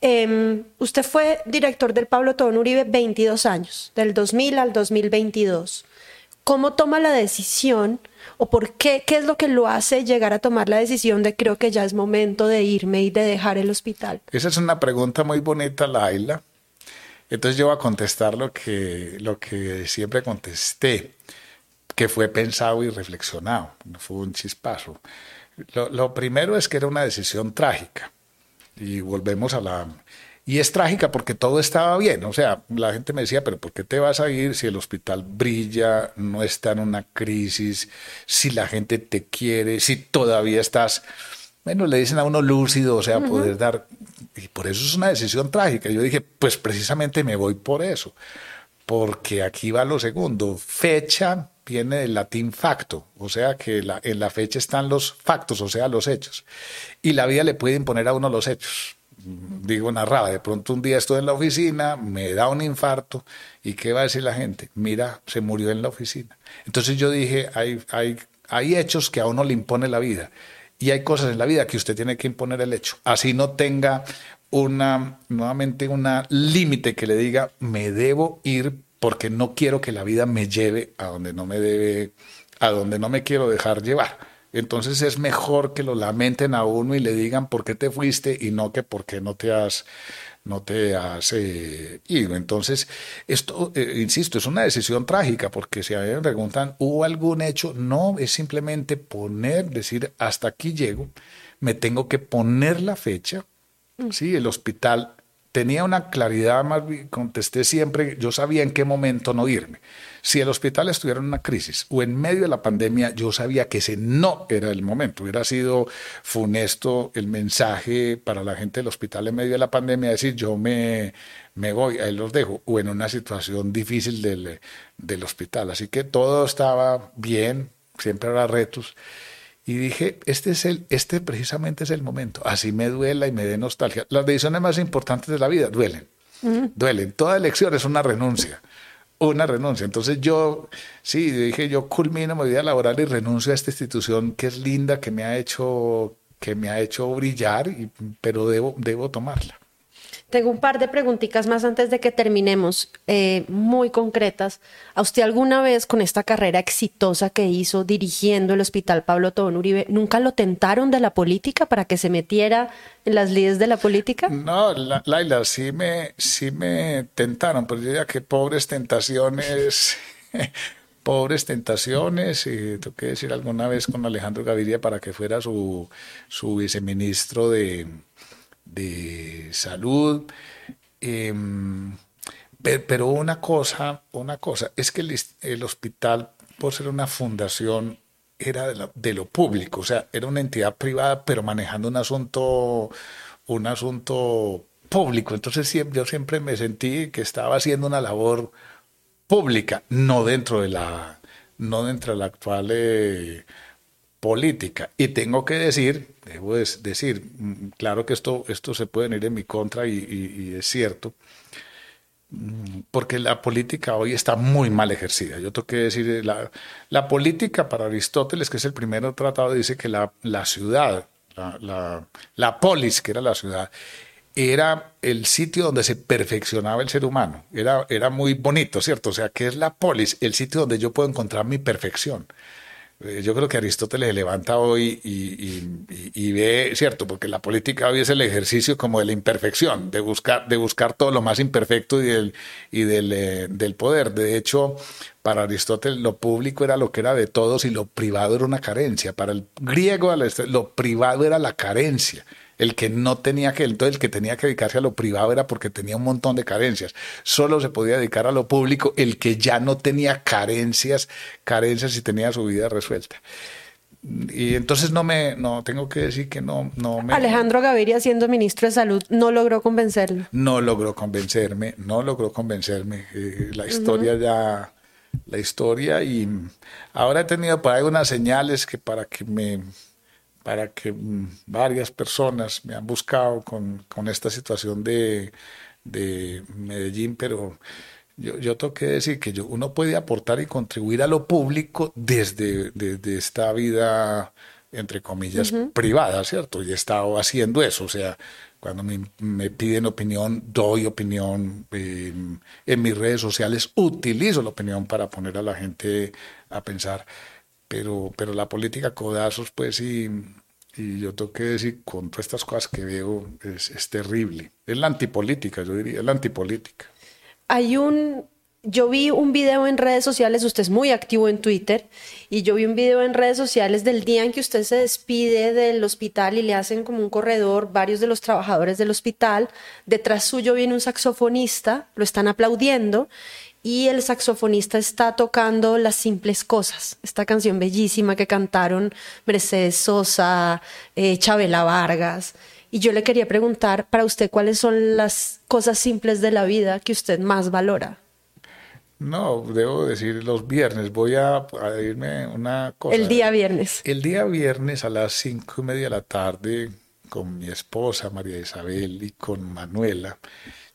Em, usted fue director del Pablo Tobón Uribe 22 años, del 2000 al 2022. ¿Cómo toma la decisión o por qué? ¿Qué es lo que lo hace llegar a tomar la decisión de creo que ya es momento de irme y de dejar el hospital? Esa es una pregunta muy bonita, Laila. Entonces yo voy a contestar lo que, lo que siempre contesté, que fue pensado y reflexionado, no fue un chispazo. lo primero es que era una decisión trágica y volvemos a la... Y es trágica porque todo estaba bien, o sea, la gente me decía, pero ¿por qué te vas a ir si el hospital brilla, no está en una crisis, si la gente te quiere, si todavía estás, bueno, le dicen a uno lúcido, o sea, poder dar, y por eso es una decisión trágica. Yo dije, pues precisamente me voy por eso, porque aquí va lo segundo, fecha viene del latín facto, o sea que en la fecha están los factos, o sea, los hechos. Y la vida le puede imponer a uno los hechos. Digo, narraba, de pronto un día estoy en la oficina, me da un infarto, ¿y qué va a decir la gente? Mira, se murió en la oficina. Entonces yo dije, hay, hechos que a uno le impone la vida. Y hay cosas en la vida que usted tiene que imponer el hecho. Así no tenga una, nuevamente, una límite que le diga, me debo ir porque no quiero que la vida me lleve a donde no me debe, a donde no me quiero dejar llevar. Entonces es mejor que lo lamenten a uno y le digan por qué te fuiste y no que por qué no te has no te has eh, ido. Entonces, esto, eh, insisto, es una decisión trágica, porque si a mí me preguntan, ¿hubo algún hecho? No, es simplemente poner, decir, hasta aquí llego, me tengo que poner la fecha, ¿sí? El hospital tenía una claridad, más contesté siempre, yo sabía en qué momento no irme. Si el hospital estuviera en una crisis o en medio de la pandemia, yo sabía que ese no era el momento. Hubiera sido funesto el mensaje para la gente del hospital en medio de la pandemia, decir yo me, me voy, ahí los dejo, o en una situación difícil del, del hospital. Así que todo estaba bien, siempre habrá retos. Y dije, este es el, este precisamente es el momento. Así me duela y me dé nostalgia. Las decisiones más importantes de la vida duelen. Duelen. Toda elección es una renuncia. Una renuncia. Entonces yo, sí, dije, yo culmino mi vida laboral y renuncio a esta institución que es linda, que me ha hecho, que me ha hecho brillar, y, pero debo, debo tomarla. Tengo un par de preguntitas más antes de que terminemos, eh, muy concretas. ¿A usted alguna vez con esta carrera exitosa que hizo dirigiendo el Hospital Pablo Tobón Uribe, nunca lo tentaron de la política para que se metiera en las lides de la política? No, Laila, sí me, sí me tentaron, pero yo diría que pobres tentaciones... pobres tentaciones, y tengo que decir alguna vez con Alejandro Gaviria para que fuera su, su viceministro de, de salud. Em, pero una cosa, una cosa, es que el, hospital, por ser una fundación, era de, lo público, o sea, era una entidad privada, pero manejando un asunto un asunto público. Entonces siempre, yo siempre me sentí que estaba haciendo una labor pública, no dentro de la, no dentro de la actual eh, política. Y tengo que decir, debo decir, mm, claro que esto, esto se puede ir en mi contra y, es cierto, mm, porque la política hoy está muy mal ejercida. Yo tengo que decir, la, la política para Aristóteles, que es el primero tratado, dice que la, la ciudad, la, la, la polis, que era la ciudad, era el sitio donde se perfeccionaba el ser humano. Era, era muy bonito, ¿cierto? O sea, que es la polis, el sitio donde yo puedo encontrar mi perfección. Eh, yo creo que Aristóteles levanta hoy y, ve, cierto, porque la política hoy es el ejercicio como de la imperfección, de buscar, de buscar todo lo más imperfecto y, del, eh, del poder. De hecho, para Aristóteles lo público era lo que era de todos y lo privado era una carencia. Para el griego lo privado era la carencia el que no tenía que, entonces el que tenía que dedicarse a lo privado era porque tenía un montón de carencias. Solo se podía dedicar a lo público el que ya no tenía carencias, carencias y tenía su vida resuelta. Y entonces no me, no, tengo que decir que no, no me... Alejandro Gaviria, siendo ministro de Salud, no logró convencerlo. No logró convencerme, no logró convencerme. Eh, la historia ya, la historia y ahora he tenido por ahí unas señales que para que me para que mm, varias personas me han buscado con, con esta situación de, de, Medellín, pero yo, yo tengo que decir que yo, uno puede aportar y contribuir a lo público desde, desde esta vida, entre comillas, privada, ¿cierto? Y he estado haciendo eso, o sea, cuando me, me piden opinión, doy opinión. Eh, en mis redes sociales utilizo la opinión para poner a la gente a pensar pero, pero la política codazos, pues, y, y yo tengo que decir, con todas estas cosas que veo, es, es terrible. Es la antipolítica, yo diría, es la antipolítica. Hay un, yo vi un video en redes sociales, usted es muy activo en Twitter, y yo vi un video en redes sociales del día en que usted se despide del hospital y le hacen como un corredor varios de los trabajadores del hospital. Detrás suyo viene un saxofonista, lo están aplaudiendo, y el saxofonista está tocando Las Simples Cosas, esta canción bellísima que cantaron Mercedes Sosa, eh, Chabela Vargas. Y yo le quería preguntar para usted cuáles son las cosas simples de la vida que usted más valora. No, debo decir los viernes. Voy a, a irme una cosa. El día viernes. El día viernes a las cinco y media de la tarde con mi esposa María Isabel y con Manuela,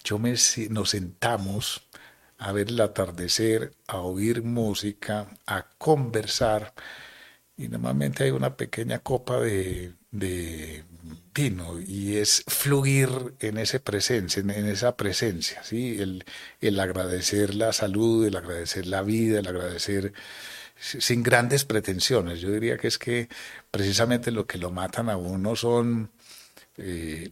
yo me, nos sentamos a ver el atardecer, a oír música, a conversar. Y normalmente hay una pequeña copa de, vino y es fluir en ese presencia, en, esa presencia, ¿sí? El, el, agradecer la salud, el agradecer la vida, el agradecer sin grandes pretensiones. Yo diría que es que precisamente lo que lo matan a uno son eh,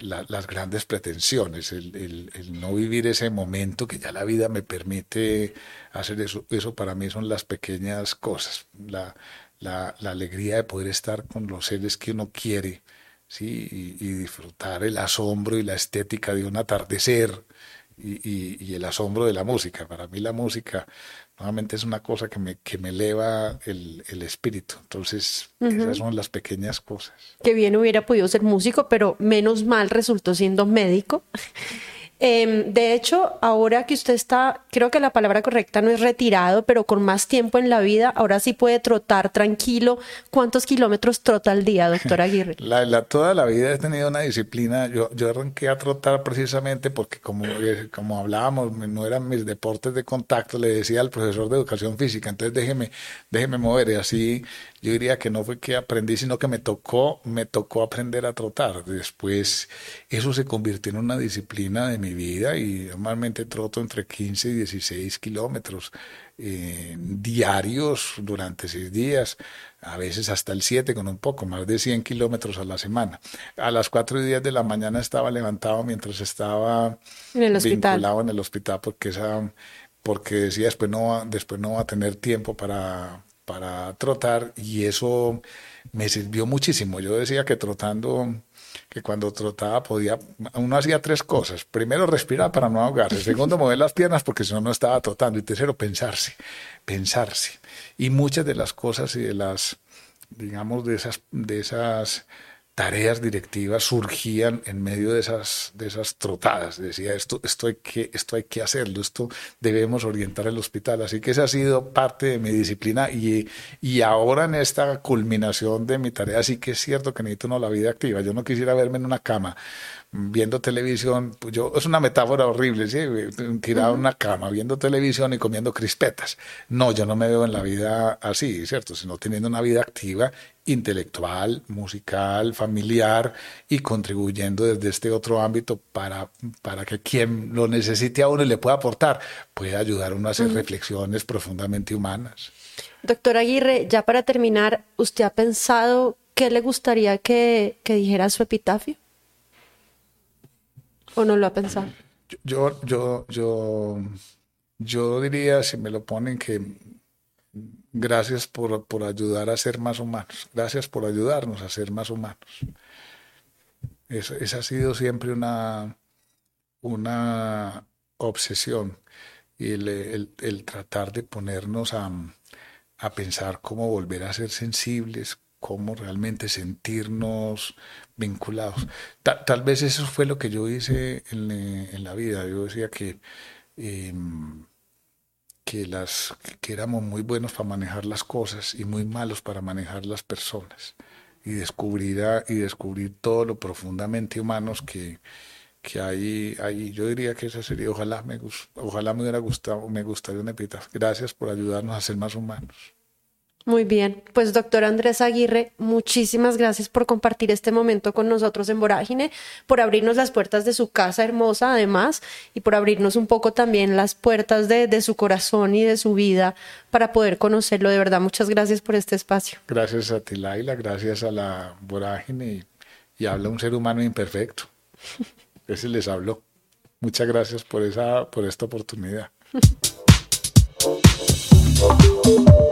las grandes pretensiones, el, no vivir ese momento que ya la vida me permite hacer eso. Eso para mí son las pequeñas cosas, la, la, alegría de poder estar con los seres que uno quiere. ¿sí? Y, disfrutar el asombro y la estética de un atardecer y, y, el asombro de la música. Para mí la música nuevamente es una cosa que me, que me eleva el, el espíritu. Entonces, esas son las pequeñas cosas. Que bien hubiera podido ser músico, pero menos mal resultó siendo médico. Em, de hecho, ahora que usted está, creo que la palabra correcta no es retirado, pero con más tiempo en la vida, ahora sí puede trotar tranquilo. ¿Cuántos kilómetros trota al día, doctor Aguirre? La, toda la vida he tenido una disciplina. Yo, arranqué a trotar precisamente porque, como, eh, como hablábamos, no eran mis deportes de contacto, le decía al profesor de educación física, entonces déjeme, déjeme mover. Y así yo diría que no fue que aprendí, sino que me tocó, me tocó aprender a trotar. Después eso se convirtió en una disciplina de mi vida y normalmente troto entre 15 y 16 kilómetros eh, diarios durante seis días, a veces hasta el 7 con un poco, más de 100 kilómetros a la semana. A las 4 y 10 de la mañana estaba levantado mientras estaba en el vinculado en el hospital porque esa porque decía después no después no va a tener tiempo para para trotar y eso me sirvió muchísimo. Yo decía que trotando, que cuando trotaba podía, uno hacía tres cosas. Primero, respirar para no ahogarse. Segundo, mover las piernas porque si no, no estaba trotando. Y tercero, pensarse, pensarse. Y muchas de las cosas y de las, digamos, de esas, de esas tareas directivas surgían en medio de esas, de esas trotadas. Decía, esto, esto, hay que, esto hay que hacerlo, esto debemos orientar el hospital. Así que esa ha sido parte de mi disciplina y, y ahora en esta culminación de mi tarea sí que es cierto que necesito una la vida activa. Yo no quisiera verme en una cama viendo televisión, pues yo, es una metáfora horrible, ¿sí? tirado en una cama, viendo televisión y comiendo crispetas. No, yo no me veo en la vida así, ¿cierto? Sino teniendo una vida activa, intelectual, musical, familiar y contribuyendo desde este otro ámbito para, para que quien lo necesite a uno y le pueda aportar, pueda ayudar a uno a hacer reflexiones profundamente humanas. Doctor Aguirre, ya para terminar, ¿usted ha pensado qué le gustaría que, que dijera su epitafio? ¿O no lo ha pensado? Yo, yo, yo, yo diría, si me lo ponen, que gracias por, por ayudar a ser más humanos. Gracias por ayudarnos a ser más humanos. esa ha sido siempre una, una obsesión y el, el, el tratar de ponernos a, a, pensar cómo volver a ser sensibles, cómo realmente sentirnos vinculados. tal vez eso fue lo que yo hice en, en la vida. Yo decía que, eh, que, las, que éramos muy buenos para manejar las cosas y muy malos para manejar las personas. Y descubrir, y descubrir todo lo profundamente humanos que, que hay ahí. Yo diría que esa sería, ojalá me, ojalá me hubiera gustado, me gustaría una epitafio. Gracias por ayudarnos a ser más humanos. Muy bien, pues doctor Andrés Aguirre, muchísimas gracias por compartir este momento con nosotros en Vorágine, por abrirnos las puertas de su casa hermosa además y por abrirnos un poco también las puertas de, su corazón y de su vida para poder conocerlo. De verdad, muchas gracias por este espacio. Gracias a ti, Laila, gracias a la Vorágine y, habla un ser humano imperfecto. Ese les habló. Muchas gracias por, esa, por esta oportunidad.